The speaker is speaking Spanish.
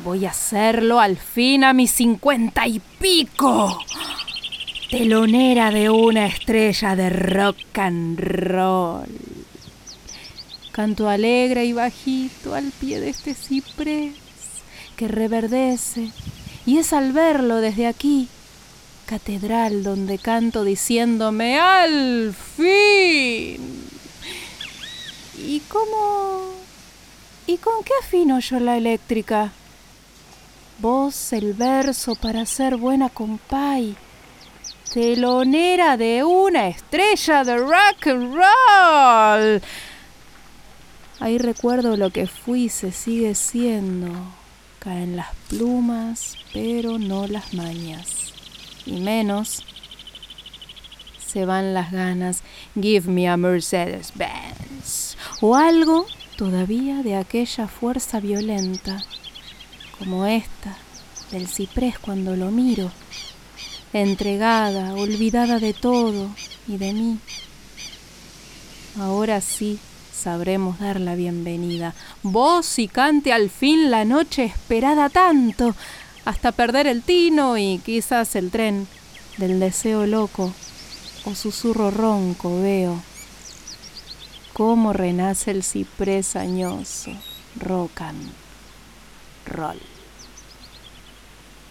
voy a hacerlo al fin a mis cincuenta y pico. Telonera de una estrella de rock and roll. Canto alegre y bajito al pie de este ciprés que reverdece y es al verlo desde aquí catedral donde canto diciéndome al fin. ¿Y cómo? ¿Y con qué afino yo la eléctrica? Vos el verso para ser buena compay, telonera de una estrella de rock and roll. Ahí recuerdo lo que fui se sigue siendo. Caen las plumas, pero no las mañas. Y menos se van las ganas. Give me a Mercedes Benz. O algo todavía de aquella fuerza violenta, como esta del ciprés cuando lo miro, entregada, olvidada de todo y de mí. Ahora sí sabremos dar la bienvenida. Voz y cante al fin la noche esperada tanto, hasta perder el tino y quizás el tren del deseo loco o susurro ronco veo cómo renace el ciprés añoso, rock roll.